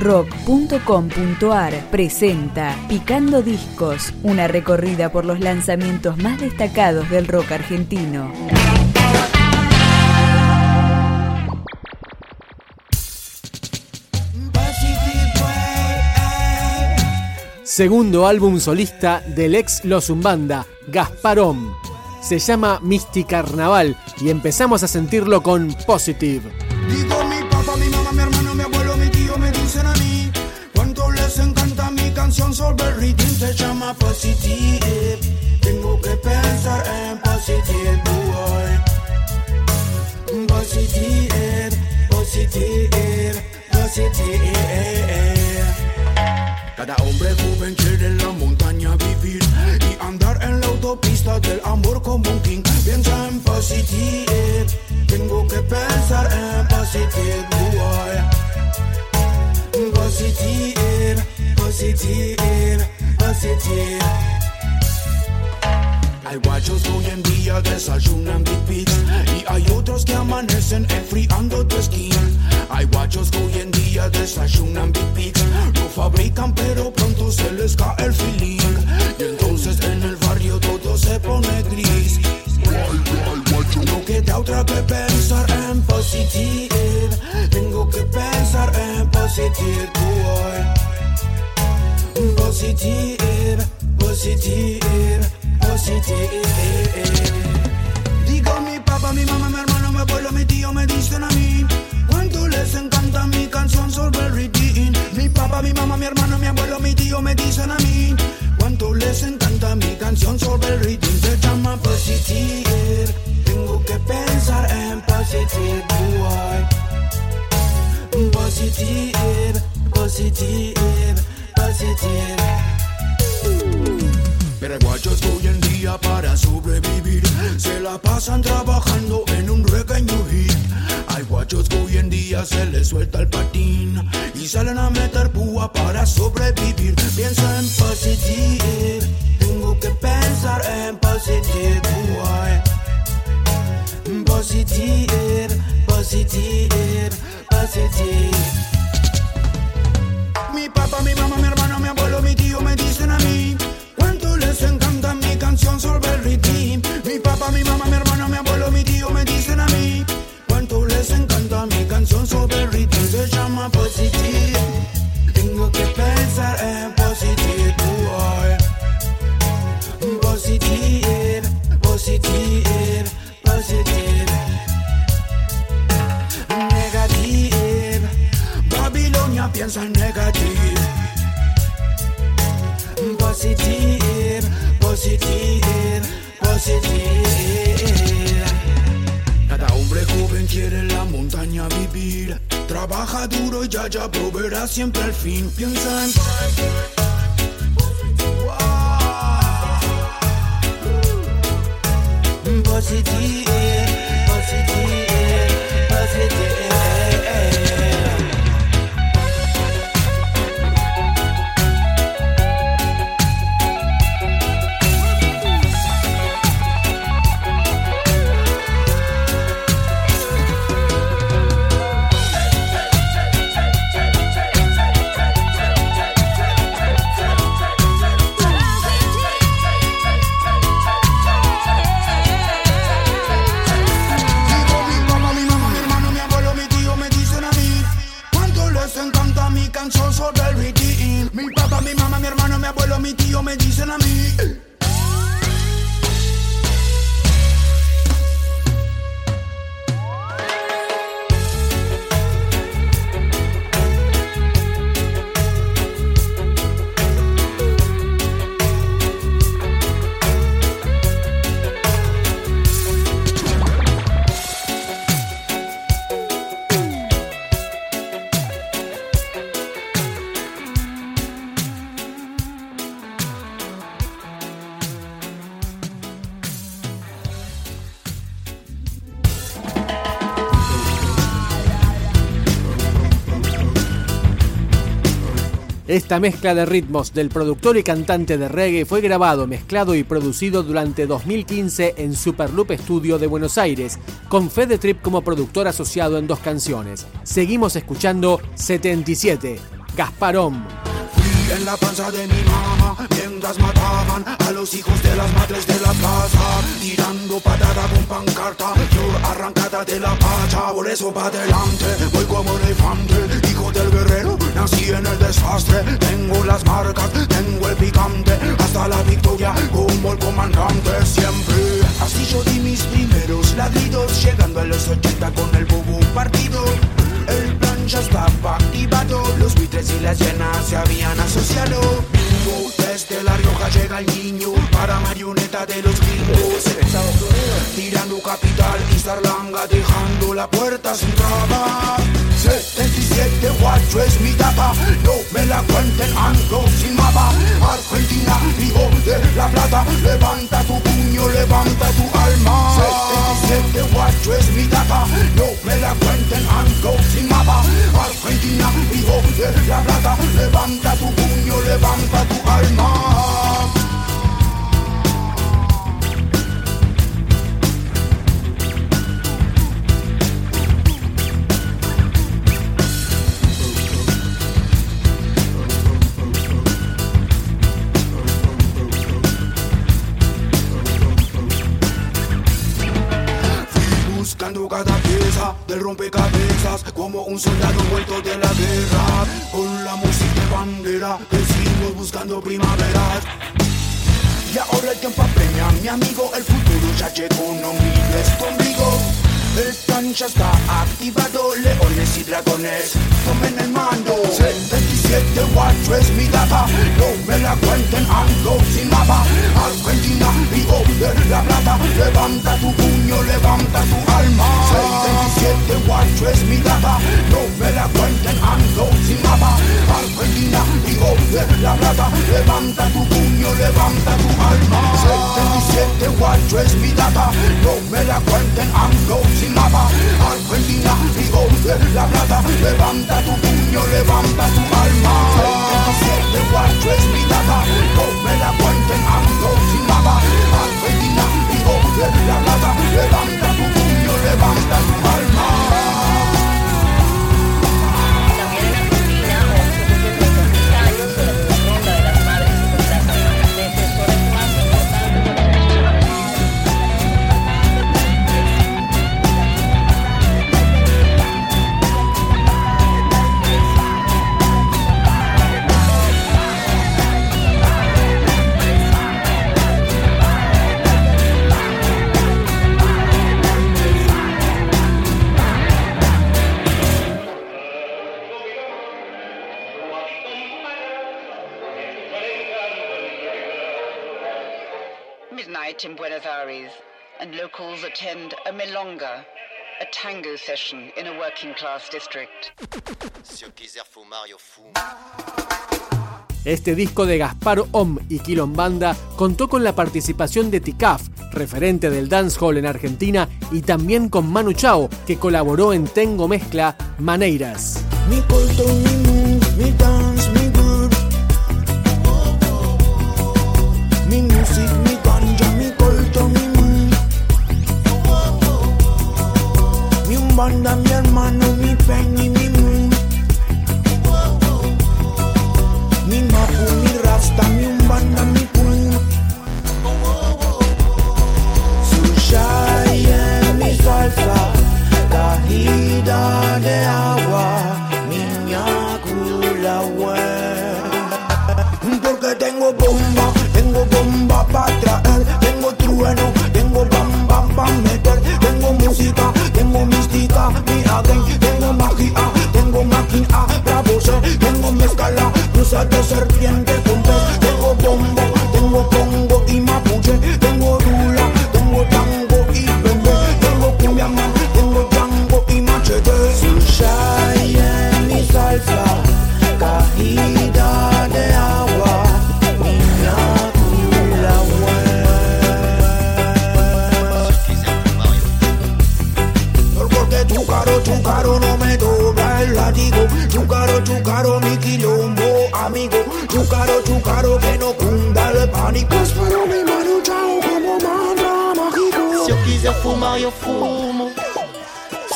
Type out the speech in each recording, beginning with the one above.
rock.com.ar presenta Picando Discos, una recorrida por los lanzamientos más destacados del rock argentino. Segundo álbum solista del ex Los Umbanda, Gasparón. Se llama Misty Carnaval y empezamos a sentirlo con Positive. Digo mi llama Positive. Tengo que pensar en Positive boy. Positive, Positive, Positive. Cada hombre joven quiere en la montaña vivir y andar en la autopista del amor como un king. Piensa en positive, tengo que pensar en positive, boy. Positive, positive, positive. Hay guachos que hoy en día desayunan Big Beats. Y hay otros que amanecen enfriando tu skin. Hay guachos que hoy en día desayunan Big Beats. Lo fabrican pero pronto se les cae el feeling. Y entonces en el barrio todo se pone gris. No queda otra que pensar en positive. Tengo que pensar en positive boy. Positive Digo mi papá, mi mamá, mi hermano, mi abuelo, mi tío me dicen a mí Cuánto les encanta mi canción sobre el Mi papá, mi mamá, mi hermano, salen a meter púa para sobrevivir. Piensa en positive, fin. Piensa en mm, positive, positive, positive. Esta mezcla de ritmos del productor y cantante de reggae fue grabado, mezclado y producido durante 2015 en Superloop Studio de Buenos Aires, con Fede Trip como productor asociado en dos canciones. Seguimos escuchando 77, Gasparón. Fui en la panza de mi mamá mientras mataban a los hijos de las madres de la plaza. Tirando patada con pancarta, yo arrancada de la pacha. Por eso pa' adelante, voy como elefante. Nací en el desastre, tengo las marcas, tengo el picante. Hasta la victoria como el comandante siempre. Así yo di mis primeros ladridos, llegando a los 80 con el bobo partido. El plan ya estaba activado, los buitres y las llenas se habían asociado. Desde La Rioja llega el niño para marioneta de los gringos. Capital y Sarlanga, dejando la puerta sin trabas. 77 guacho es mi tapa, no me la cuenten, ando sin mapa. Argentina, hijo de la plata, levanta tu puño, levanta tu alma. 77 guacho es mi tapa, no me la cuenten, ando sin mapa. Argentina, hijo de la plata, levanta tu puño, levanta tu alma. Un soldado vuelto de la guerra con la música de bandera decimos buscando primaveras. Y ahora el tiempo apremia mi amigo el futuro ya llegó no mires conmigo. El plan ya está activado leones y dragones tomen el mando 77 guacho es mi data no me la cuenten ando sin mapa Argentina hijo de la plata. Levanta tu puño levanta tu alma. 77 guacho es mi data no me la cuenten ando sin mapa Argentina hijo de la plata. Levanta tu puño levanta tu alma. 77 guacho es mi data no me la cuenten ando sin mapa Argentina hijo de la plata. Levanta tu puño levanta tu alma. 77 guacho es mi data no me la cuenten ando sin mapa Argentina hijo de la plata levanta tu puño levanta tu Midnight in Buenos Aires, and locals attend a milonga, a tango session in a working class district. Este disco de Gaspar Om y Quilombanda contó con la participación de Ticaf, referente del dancehall en Argentina, y también con Manu Chao, que colaboró en Tengo Mezcla Maneiras. Mi culto, mi de serpiente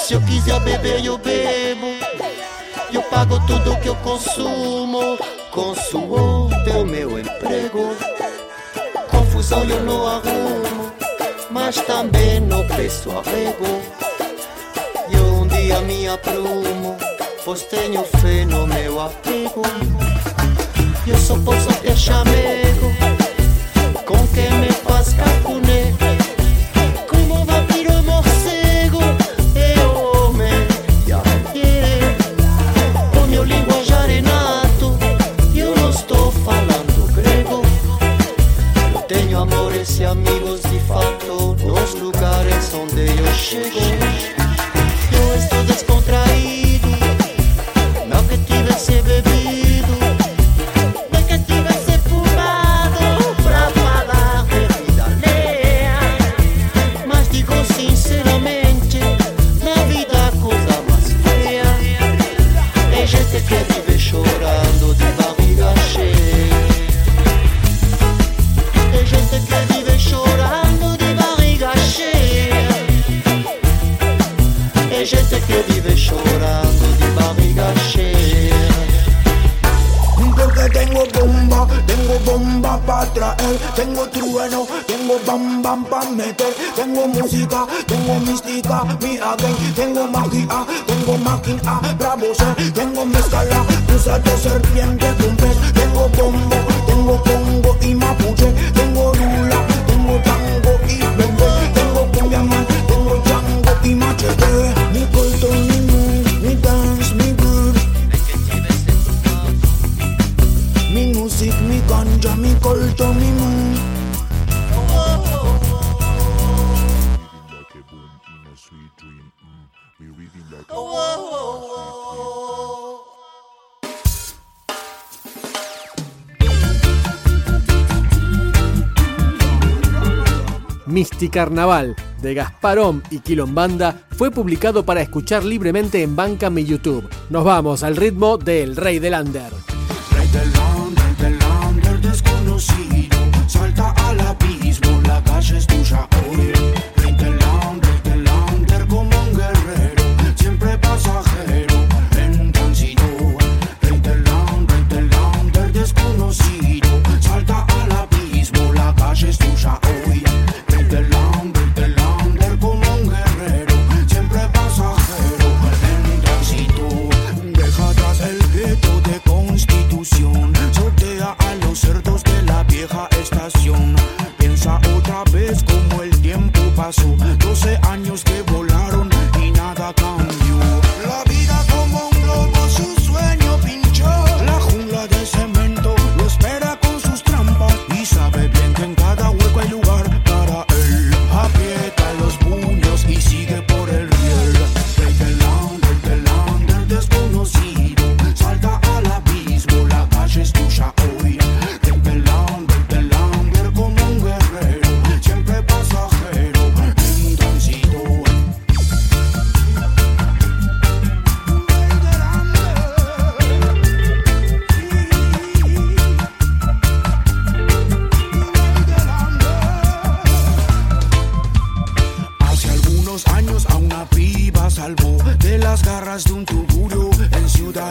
Se eu quiser beber, eu bebo. Eu pago tudo que eu consumo. Consumo teu meu emprego. Confusão eu não arrumo, mas também não peço arrego. Eu um dia me aprumo, pois tenho fé no meu apego. Eu só posso deixar amigo com quem me faz cair. Tengo música, tengo mística, mi ADN, tengo magia, tengo máquina, bravo ser, tengo mezcala, usa de serpiente con tengo bombo, tengo congo y mapuche, tengo lula, tengo tango y bebé, tengo cumbia man, tengo chango y machete, mi culto mi mood, mi dance, mi groove, mi music, mi ganja, mi culto, mi Carnaval de Gasparón y Quilombanda fue publicado para escuchar libremente en Banca y YouTube. Nos vamos al ritmo del Rey del Under.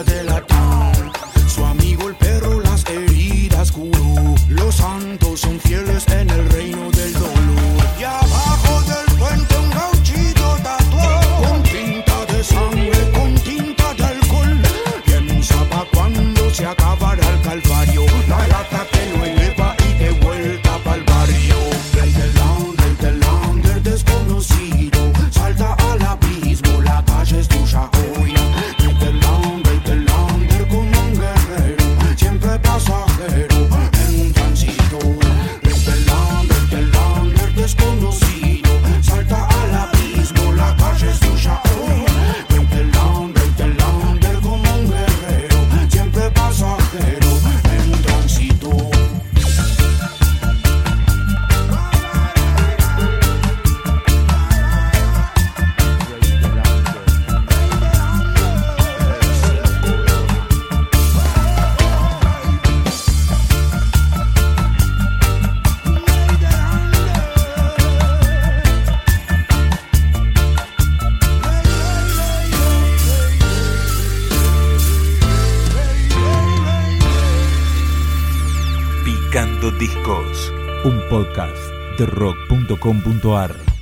de la rock.com.ar.